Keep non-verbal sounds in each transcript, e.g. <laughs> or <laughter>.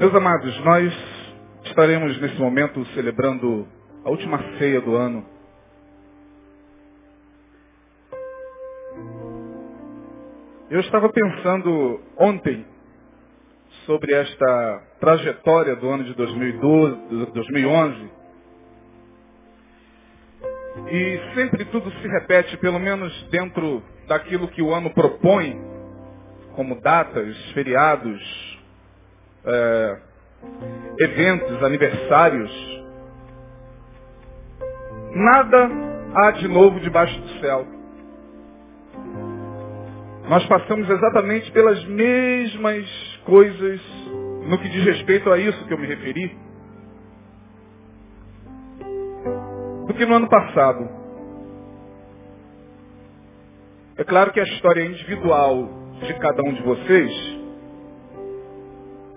Meus amados, nós estaremos nesse momento celebrando a última ceia do ano. Eu estava pensando ontem sobre esta trajetória do ano de 2012, 2011. E sempre tudo se repete, pelo menos dentro daquilo que o ano propõe, como datas, feriados, é, eventos, aniversários. Nada há de novo debaixo do céu. Nós passamos exatamente pelas mesmas coisas no que diz respeito a isso que eu me referi do que no ano passado. É claro que a história individual de cada um de vocês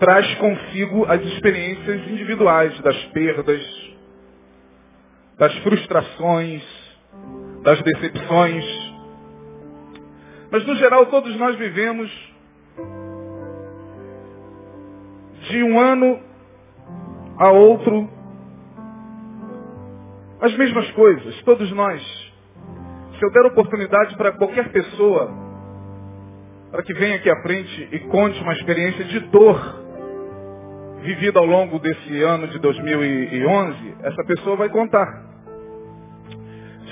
traz consigo as experiências individuais das perdas, das frustrações, das decepções, mas no geral todos nós vivemos de um ano a outro as mesmas coisas, todos nós. Se eu der oportunidade para qualquer pessoa, para que venha aqui à frente e conte uma experiência de dor vivida ao longo desse ano de 2011, essa pessoa vai contar.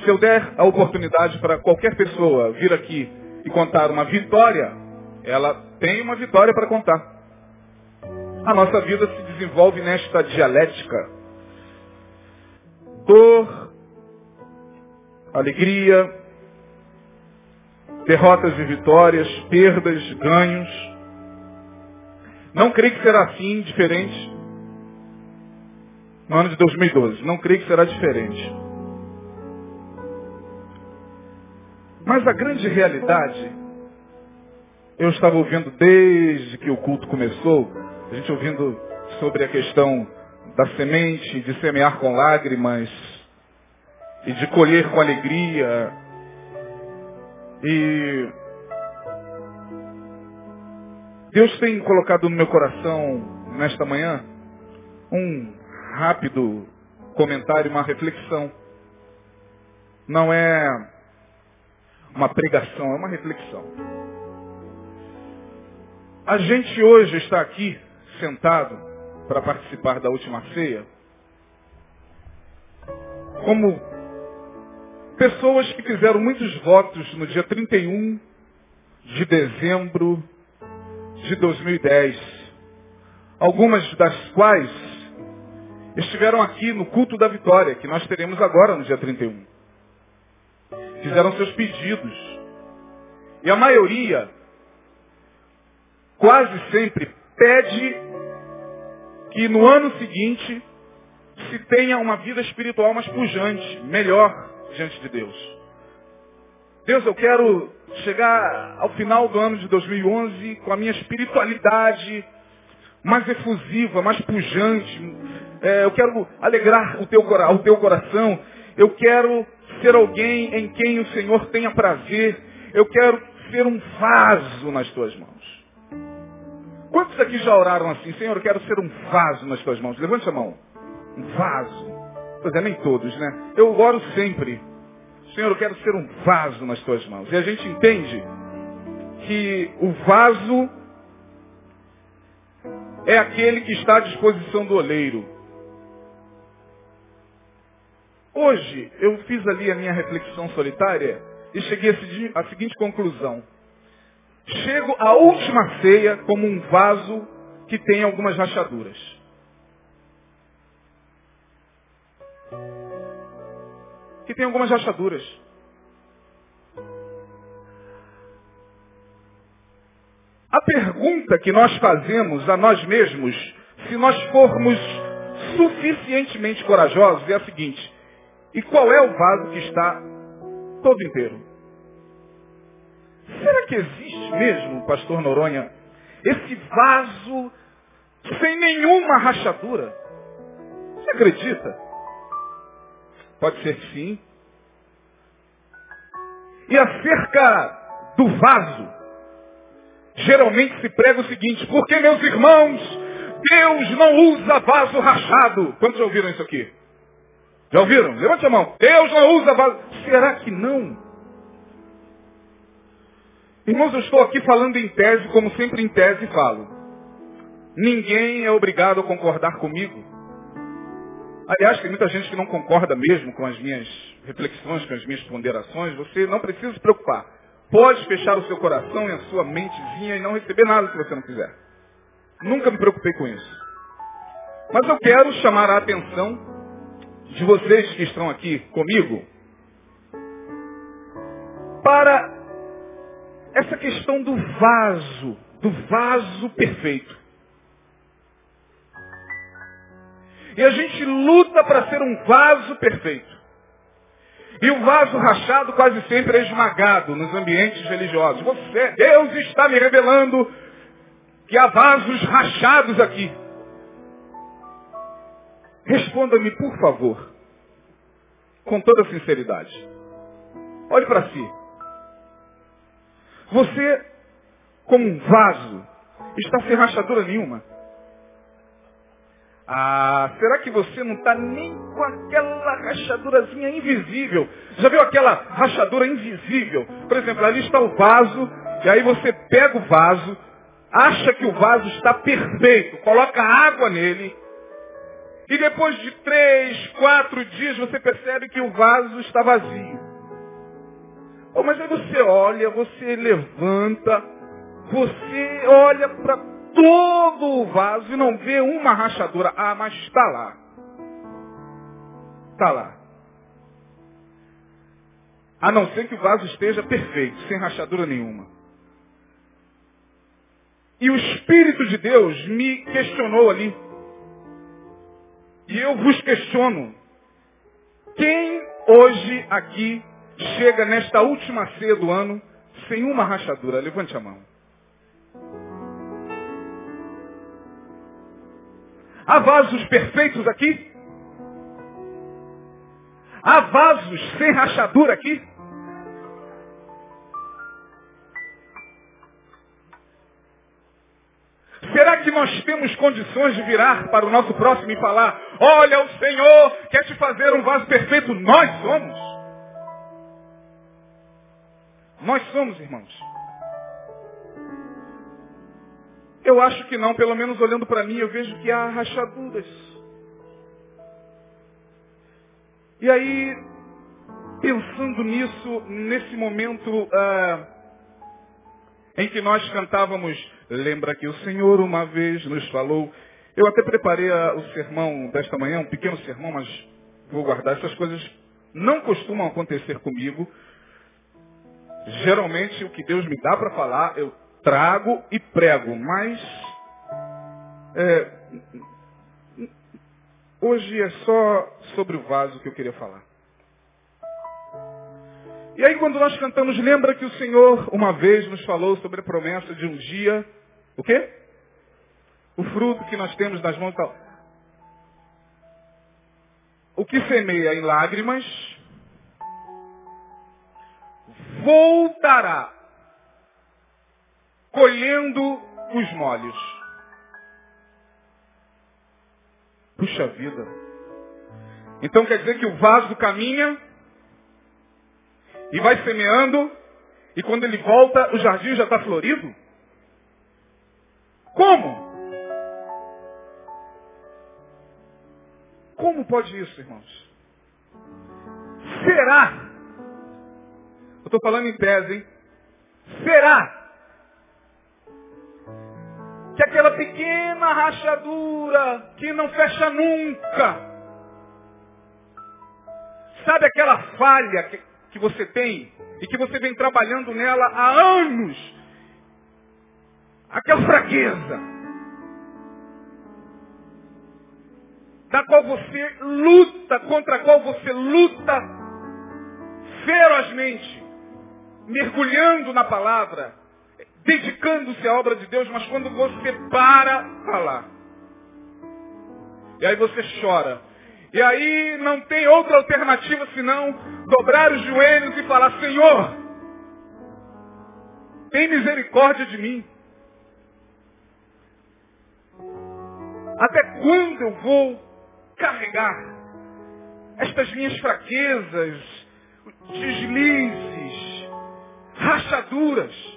Se eu der a oportunidade para qualquer pessoa vir aqui e contar uma vitória, ela tem uma vitória para contar. A nossa vida se desenvolve nesta dialética. Dor, alegria, derrotas e vitórias, perdas, ganhos. Não creio que será assim, diferente no ano de 2012. Não creio que será diferente. Mas a grande realidade, eu estava ouvindo desde que o culto começou, a gente ouvindo sobre a questão da semente, de semear com lágrimas e de colher com alegria. E Deus tem colocado no meu coração nesta manhã um rápido comentário, uma reflexão. Não é uma pregação, é uma reflexão. A gente hoje está aqui sentado para participar da última ceia como pessoas que fizeram muitos votos no dia 31 de dezembro de 2010. Algumas das quais estiveram aqui no culto da vitória, que nós teremos agora no dia 31 fizeram seus pedidos. E a maioria, quase sempre, pede que no ano seguinte se tenha uma vida espiritual mais pujante, melhor diante de Deus. Deus, eu quero chegar ao final do ano de 2011 com a minha espiritualidade mais efusiva, mais pujante. É, eu quero alegrar o teu, o teu coração. Eu quero ser alguém em quem o Senhor tenha prazer. Eu quero ser um vaso nas tuas mãos. Quantos aqui já oraram assim? Senhor, eu quero ser um vaso nas tuas mãos. Levante a mão. Um vaso. Pois é, nem todos, né? Eu oro sempre. Senhor, eu quero ser um vaso nas tuas mãos. E a gente entende que o vaso é aquele que está à disposição do oleiro. Hoje, eu fiz ali a minha reflexão solitária e cheguei à seguinte conclusão. Chego à última ceia como um vaso que tem algumas rachaduras. Que tem algumas rachaduras. A pergunta que nós fazemos a nós mesmos, se nós formos suficientemente corajosos, é a seguinte: e qual é o vaso que está todo inteiro? Será que existe mesmo, pastor Noronha, esse vaso sem nenhuma rachadura? Você acredita? Pode ser que sim. E acerca do vaso, geralmente se prega o seguinte, porque meus irmãos, Deus não usa vaso rachado. Quantos já ouviram isso aqui? Já ouviram? Levante a mão. Deus não usa vaso. Será que não? Irmãos, eu estou aqui falando em tese, como sempre em tese falo. Ninguém é obrigado a concordar comigo. Aliás, tem muita gente que não concorda mesmo com as minhas reflexões, com as minhas ponderações. Você não precisa se preocupar. Pode fechar o seu coração e a sua mentezinha e não receber nada se você não quiser. Nunca me preocupei com isso. Mas eu quero chamar a atenção de vocês que estão aqui comigo para essa questão do vaso, do vaso perfeito. E a gente luta para ser um vaso perfeito. E o vaso rachado quase sempre é esmagado nos ambientes religiosos. Você, Deus está me revelando que há vasos rachados aqui. Responda-me, por favor, com toda sinceridade. Olhe para si. Você, como um vaso, está sem rachadura nenhuma. Ah, será que você não está nem com aquela rachadurazinha invisível? Já viu aquela rachadura invisível? Por exemplo, ali está o vaso, e aí você pega o vaso, acha que o vaso está perfeito, coloca água nele, e depois de três, quatro dias você percebe que o vaso está vazio. Oh, mas aí você olha, você levanta, você olha para todo o vaso e não vê uma rachadura. Ah, mas está lá. Está lá. A não ser que o vaso esteja perfeito, sem rachadura nenhuma. E o Espírito de Deus me questionou ali. E eu vos questiono. Quem hoje aqui chega nesta última ceia do ano sem uma rachadura? Levante a mão. Há vasos perfeitos aqui? Há vasos sem rachadura aqui? Será que nós temos condições de virar para o nosso próximo e falar, olha, o Senhor quer te fazer um vaso perfeito? Nós somos. Nós somos, irmãos. Eu acho que não, pelo menos olhando para mim, eu vejo que há rachaduras. E aí, pensando nisso, nesse momento ah, em que nós cantávamos, lembra que o Senhor uma vez nos falou. Eu até preparei a, o sermão desta manhã, um pequeno sermão, mas vou guardar. Essas coisas não costumam acontecer comigo. Geralmente o que Deus me dá para falar, eu trago e prego, mas é, hoje é só sobre o vaso que eu queria falar. E aí quando nós cantamos, lembra que o Senhor uma vez nos falou sobre a promessa de um dia, o quê? O fruto que nós temos nas mãos. Tal. O que semeia em lágrimas, voltará colhendo os molhos. Puxa vida. Então quer dizer que o vaso caminha e vai semeando, e quando ele volta, o jardim já está florido? Como? Como pode isso, irmãos? Será? Eu estou falando em tese, hein? Será que aquela pequena rachadura que não fecha nunca, sabe aquela falha que, que você tem e que você vem trabalhando nela há anos, aquela fraqueza, da qual você luta, contra a qual você luta ferozmente, mergulhando na palavra, dedicando-se à obra de Deus, mas quando você para falar, e aí você chora, e aí não tem outra alternativa senão dobrar os joelhos e falar, Senhor, tem misericórdia de mim. Até quando eu vou carregar estas minhas fraquezas, deslizes, rachaduras?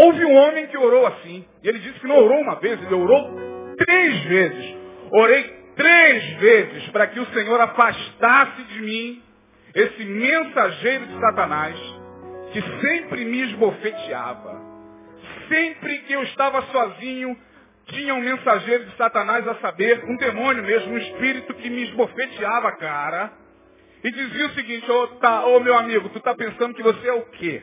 Houve um homem que orou assim. E ele disse que não orou uma vez, ele orou três vezes. Orei três vezes para que o Senhor afastasse de mim esse mensageiro de Satanás que sempre me esbofeteava. Sempre que eu estava sozinho, tinha um mensageiro de Satanás a saber, um demônio mesmo, um espírito que me esbofeteava, cara. E dizia o seguinte, ô oh, tá, oh, meu amigo, tu tá pensando que você é o quê?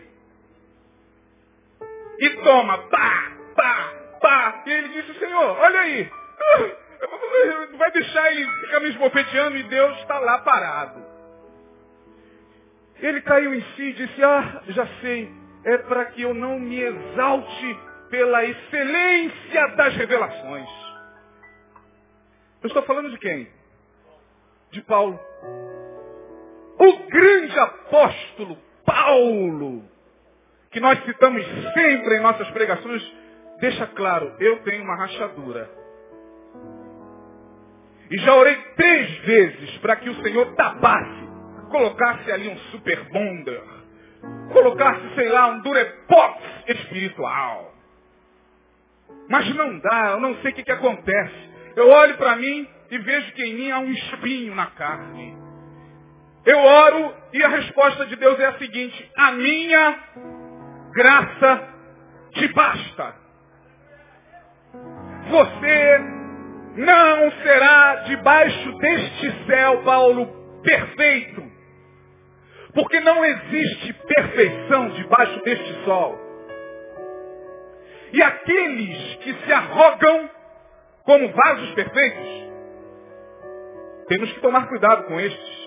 E toma, pá, pá, pá. E ele disse, Senhor, olha aí. <laughs> Vai deixar ele ficar me esbofeteando e Deus está lá parado. Ele caiu em si e disse, ah, já sei, é para que eu não me exalte pela excelência das revelações. Eu estou falando de quem? De Paulo. O grande apóstolo Paulo que nós citamos sempre em nossas pregações, deixa claro, eu tenho uma rachadura. E já orei três vezes para que o Senhor tapasse, colocasse ali um super bonder, colocasse, sei lá, um durepox espiritual. Mas não dá, eu não sei o que, que acontece. Eu olho para mim e vejo que em mim há um espinho na carne. Eu oro e a resposta de Deus é a seguinte, a minha graça te basta. Você não será debaixo deste céu, Paulo, perfeito. Porque não existe perfeição debaixo deste sol. E aqueles que se arrogam como vasos perfeitos, temos que tomar cuidado com estes.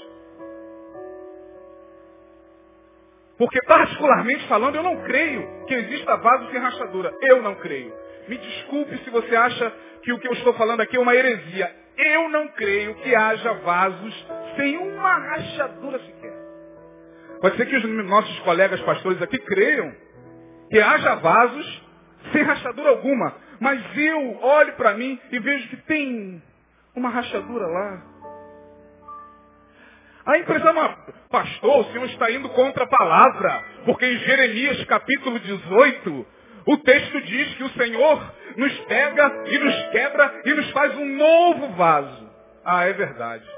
Porque particularmente falando, eu não creio que exista vaso sem rachadura. Eu não creio. Me desculpe se você acha que o que eu estou falando aqui é uma heresia. Eu não creio que haja vasos sem uma rachadura sequer. Pode ser que os nossos colegas pastores aqui creiam que haja vasos sem rachadura alguma. Mas eu olho para mim e vejo que tem uma rachadura lá. A impressão é, pastor, o senhor está indo contra a palavra, porque em Jeremias capítulo 18, o texto diz que o Senhor nos pega e nos quebra e nos faz um novo vaso. Ah, é verdade.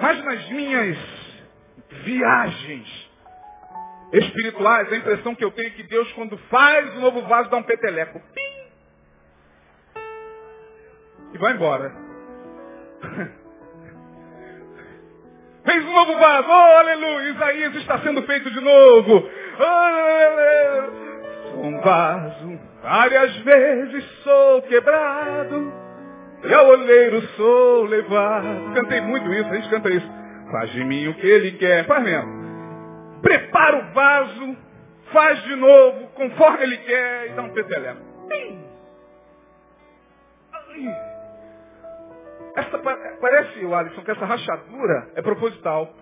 Mas nas minhas viagens espirituais, a impressão que eu tenho é que Deus, quando faz o novo vaso, dá um peteleco. Pim! E vai embora. <laughs> Fez um novo vaso. Oh, aleluia. Isaías está sendo feito de novo. Oh, sou um vaso. Várias vezes sou quebrado. E ao oleiro sou levado. Cantei muito isso. A gente canta isso. Faz de mim o que ele quer. Faz mesmo. Prepara o vaso. Faz de novo, conforme ele quer. E dá um peteleco. Ai. Essa, parece, o Alisson, que essa rachadura é proposital.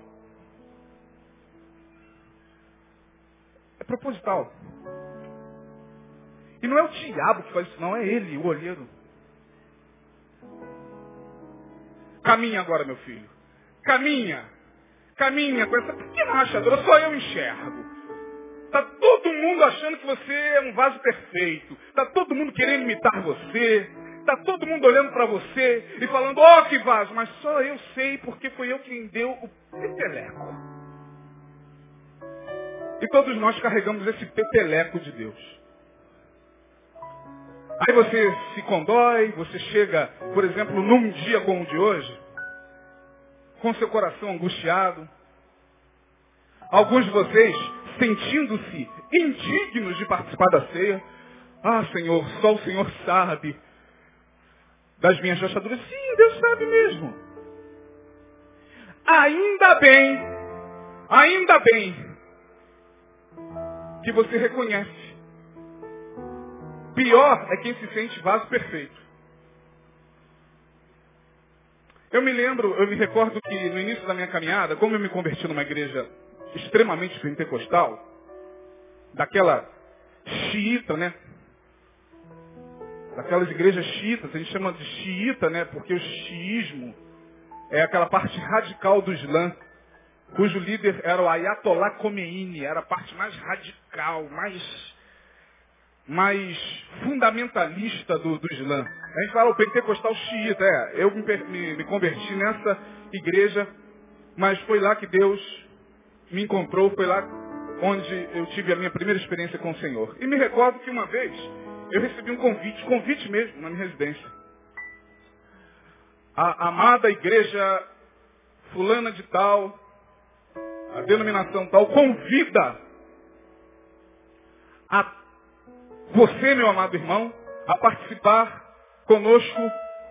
É proposital. E não é o diabo que faz isso, não, é ele, o olheiro. Caminha agora, meu filho. Caminha. Caminha com essa pequena rachadura, só eu enxergo. Está todo mundo achando que você é um vaso perfeito. Está todo mundo querendo imitar você. Está todo mundo olhando para você e falando, ó oh, que vaso, mas só eu sei porque foi eu quem deu o peteleco. E todos nós carregamos esse peteleco de Deus. Aí você se condói, você chega, por exemplo, num dia como o de hoje, com seu coração angustiado. Alguns de vocês sentindo-se indignos de participar da ceia. Ah, Senhor, só o Senhor sabe das minhas rachaduras? Sim, Deus sabe mesmo. Ainda bem, ainda bem, que você reconhece. Pior é quem se sente vaso perfeito. Eu me lembro, eu me recordo que no início da minha caminhada, como eu me converti numa igreja extremamente pentecostal, daquela xiita, né? Daquelas igrejas xiitas, a gente chama de xiita, né? Porque o xiismo é aquela parte radical do Islã, cujo líder era o Ayatollah Khomeini, era a parte mais radical, mais, mais fundamentalista do, do Islã. A gente fala o pentecostal xiita, é, eu me, me, me converti nessa igreja, mas foi lá que Deus me encontrou, foi lá onde eu tive a minha primeira experiência com o Senhor. E me recordo que uma vez eu recebi um convite, convite mesmo, na minha residência. A amada igreja fulana de tal, a denominação tal, convida a você, meu amado irmão, a participar conosco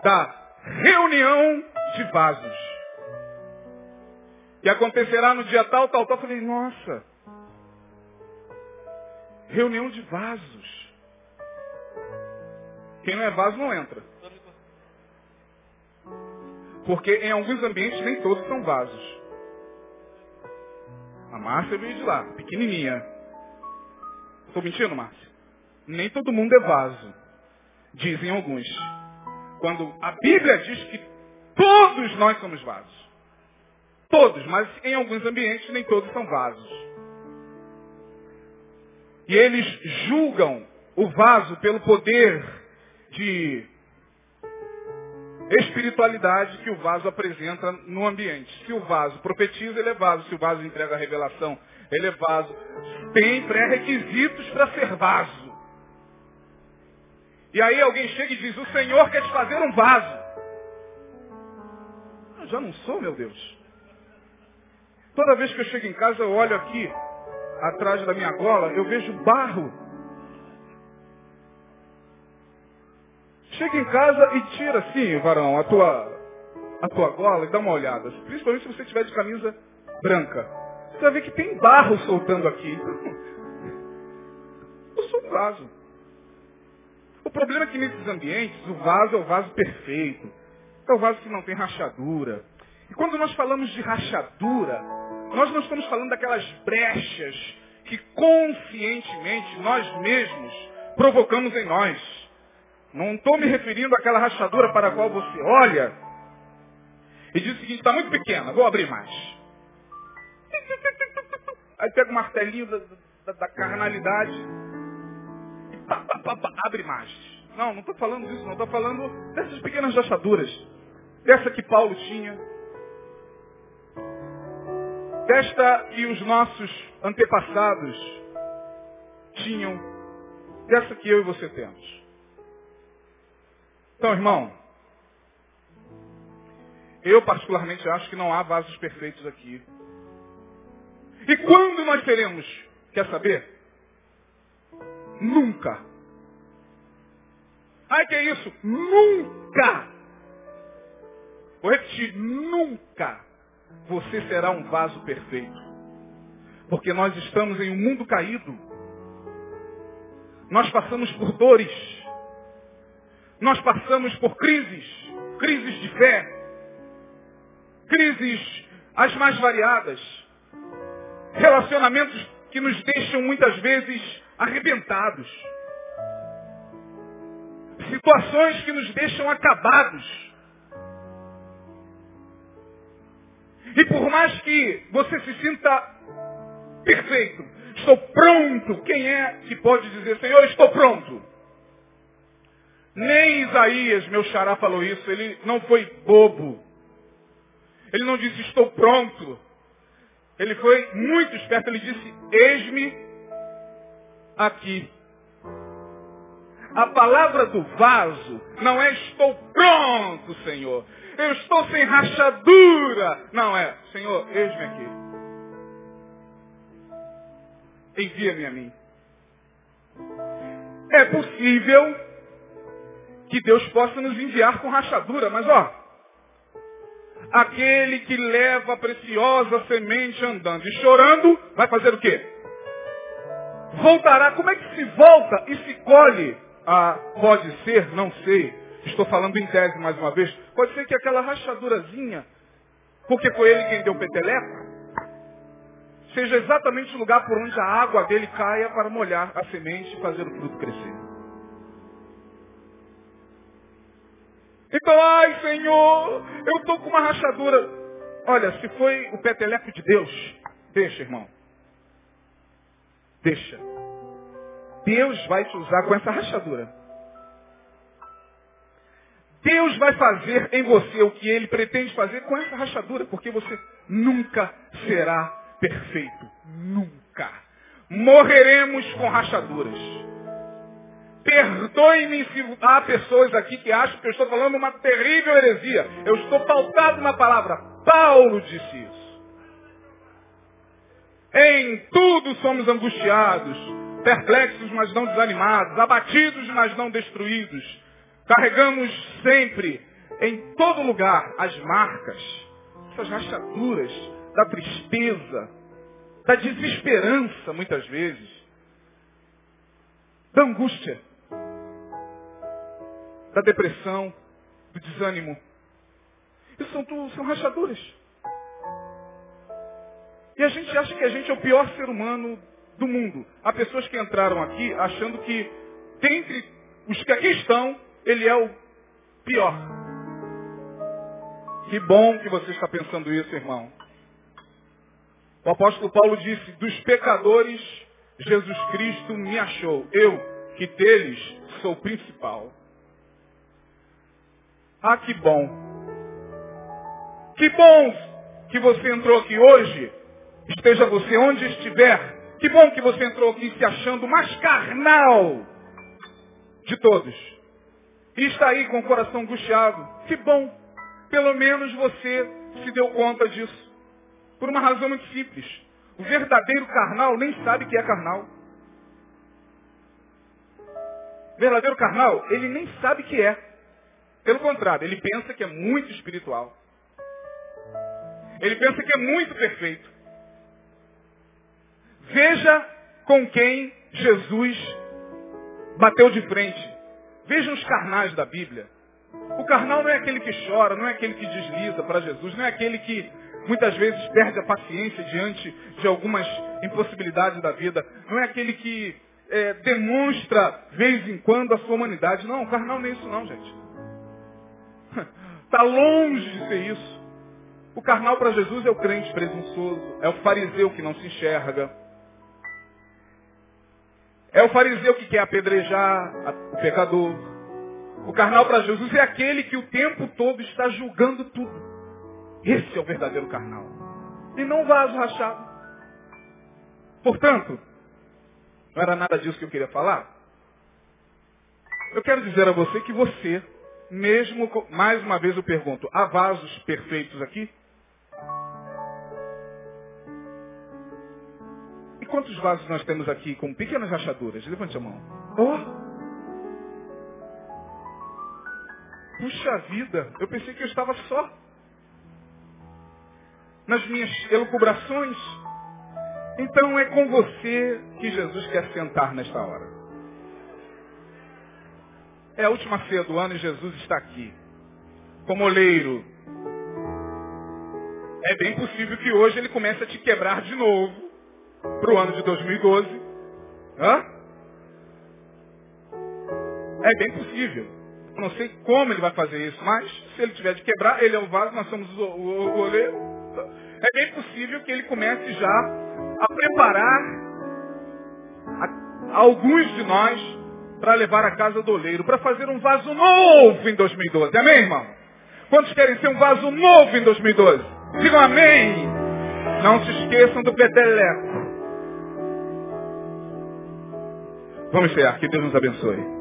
da reunião de vasos. Que acontecerá no dia tal, tal, tal. Eu falei, nossa, reunião de vasos. Quem não é vaso não entra. Porque em alguns ambientes nem todos são vasos. A Márcia veio de lá, pequenininha. Estou mentindo, Márcia? Nem todo mundo é vaso. Dizem alguns. Quando a Bíblia diz que todos nós somos vasos. Todos, mas em alguns ambientes nem todos são vasos. E eles julgam o vaso pelo poder de espiritualidade que o vaso apresenta no ambiente. Se o vaso profetiza, ele é vaso. Se o vaso entrega a revelação, ele é vaso. Tem pré-requisitos para ser vaso. E aí alguém chega e diz, o Senhor quer te fazer um vaso. Eu já não sou, meu Deus. Toda vez que eu chego em casa, eu olho aqui, atrás da minha gola, eu vejo barro. Chega em casa e tira assim, varão, a tua, a tua gola e dá uma olhada. Principalmente se você estiver de camisa branca. Você vai ver que tem barro soltando aqui. <laughs> Eu sou um vaso. O problema é que nesses ambientes, o vaso é o vaso perfeito. É o vaso que não tem rachadura. E quando nós falamos de rachadura, nós não estamos falando daquelas brechas que conscientemente nós mesmos provocamos em nós. Não estou me referindo àquela rachadura para a qual você olha e diz o seguinte, está muito pequena, vou abrir mais. Aí pega o martelinho da, da, da carnalidade e pá, pá, pá, abre mais. Não, não estou falando disso, não. Estou falando dessas pequenas rachaduras. Dessa que Paulo tinha. Desta que os nossos antepassados tinham. Dessa que eu e você temos. Então, irmão, eu particularmente acho que não há vasos perfeitos aqui. E quando nós teremos? Quer saber? Nunca. Ai, que é isso? Nunca. Vou repetir, nunca você será um vaso perfeito. Porque nós estamos em um mundo caído. Nós passamos por dores. Nós passamos por crises, crises de fé, crises as mais variadas, relacionamentos que nos deixam muitas vezes arrebentados, situações que nos deixam acabados. E por mais que você se sinta perfeito, estou pronto, quem é que pode dizer, Senhor, estou pronto? Isaías, meu xará, falou isso. Ele não foi bobo. Ele não disse, estou pronto. Ele foi muito esperto. Ele disse, eis-me aqui. A palavra do vaso não é estou pronto, Senhor. Eu estou sem rachadura. Não é, Senhor, eis-me aqui. Envia-me a mim. É possível que Deus possa nos enviar com rachadura, mas ó, aquele que leva a preciosa semente andando e chorando, vai fazer o quê? Voltará. Como é que se volta e se colhe? Ah, pode ser, não sei. Estou falando em tese mais uma vez. Pode ser que aquela rachadurazinha, porque foi ele quem deu peteleca, seja exatamente o lugar por onde a água dele caia para molhar a semente e fazer o fruto crescer. Então, ai Senhor, eu estou com uma rachadura. Olha, se foi o peteleco de Deus, deixa, irmão. Deixa. Deus vai te usar com essa rachadura. Deus vai fazer em você o que ele pretende fazer com essa rachadura, porque você nunca será perfeito. Nunca. Morreremos com rachaduras. Perdoe-me se há pessoas aqui que acham que eu estou falando uma terrível heresia. Eu estou pautado na palavra. Paulo disse isso. Em tudo somos angustiados, perplexos, mas não desanimados, abatidos, mas não destruídos Carregamos sempre, em todo lugar, as marcas, essas rachaduras da tristeza, da desesperança, muitas vezes, da angústia, da depressão, do desânimo. Isso são, tudo, são rachaduras. E a gente acha que a gente é o pior ser humano do mundo. Há pessoas que entraram aqui achando que, dentre os que aqui estão, ele é o pior. Que bom que você está pensando isso, irmão. O apóstolo Paulo disse, dos pecadores, Jesus Cristo me achou. Eu, que deles sou o principal. Ah, que bom. Que bom que você entrou aqui hoje. Esteja você onde estiver. Que bom que você entrou aqui se achando mais carnal de todos e está aí com o coração angustiado. Que bom. Pelo menos você se deu conta disso. Por uma razão muito simples. O verdadeiro carnal nem sabe que é carnal. O verdadeiro carnal, ele nem sabe que é. Pelo contrário, ele pensa que é muito espiritual. Ele pensa que é muito perfeito. Veja com quem Jesus bateu de frente. Vejam os carnais da Bíblia. O carnal não é aquele que chora, não é aquele que desliza para Jesus, não é aquele que muitas vezes perde a paciência diante de algumas impossibilidades da vida, não é aquele que é, demonstra, vez em quando, a sua humanidade. Não, o carnal não é isso não, gente. Está longe de ser isso. O carnal para Jesus é o crente presunçoso, é o fariseu que não se enxerga, é o fariseu que quer apedrejar o pecador. O carnal para Jesus é aquele que o tempo todo está julgando tudo. Esse é o verdadeiro carnal. E não vaso rachado. Portanto, não era nada disso que eu queria falar. Eu quero dizer a você que você, mesmo, mais uma vez eu pergunto, há vasos perfeitos aqui? quantos vasos nós temos aqui com pequenas rachaduras? Levante a mão. Oh! Puxa vida, eu pensei que eu estava só. Nas minhas elucubrações. Então é com você que Jesus quer sentar nesta hora. É a última ceia do ano e Jesus está aqui. Como oleiro. É bem possível que hoje ele comece a te quebrar de novo para o ano de 2012. Hã? É bem possível. Eu não sei como ele vai fazer isso, mas se ele tiver de quebrar, ele é o vaso, nós somos o, o, o oleiro. É bem possível que ele comece já a preparar a, a alguns de nós para levar a casa do oleiro, para fazer um vaso novo em 2012. Amém, irmão? Quantos querem ser um vaso novo em 2012? Digam amém. Não se esqueçam do peteleco. Vamos encerrar. Que Deus nos abençoe.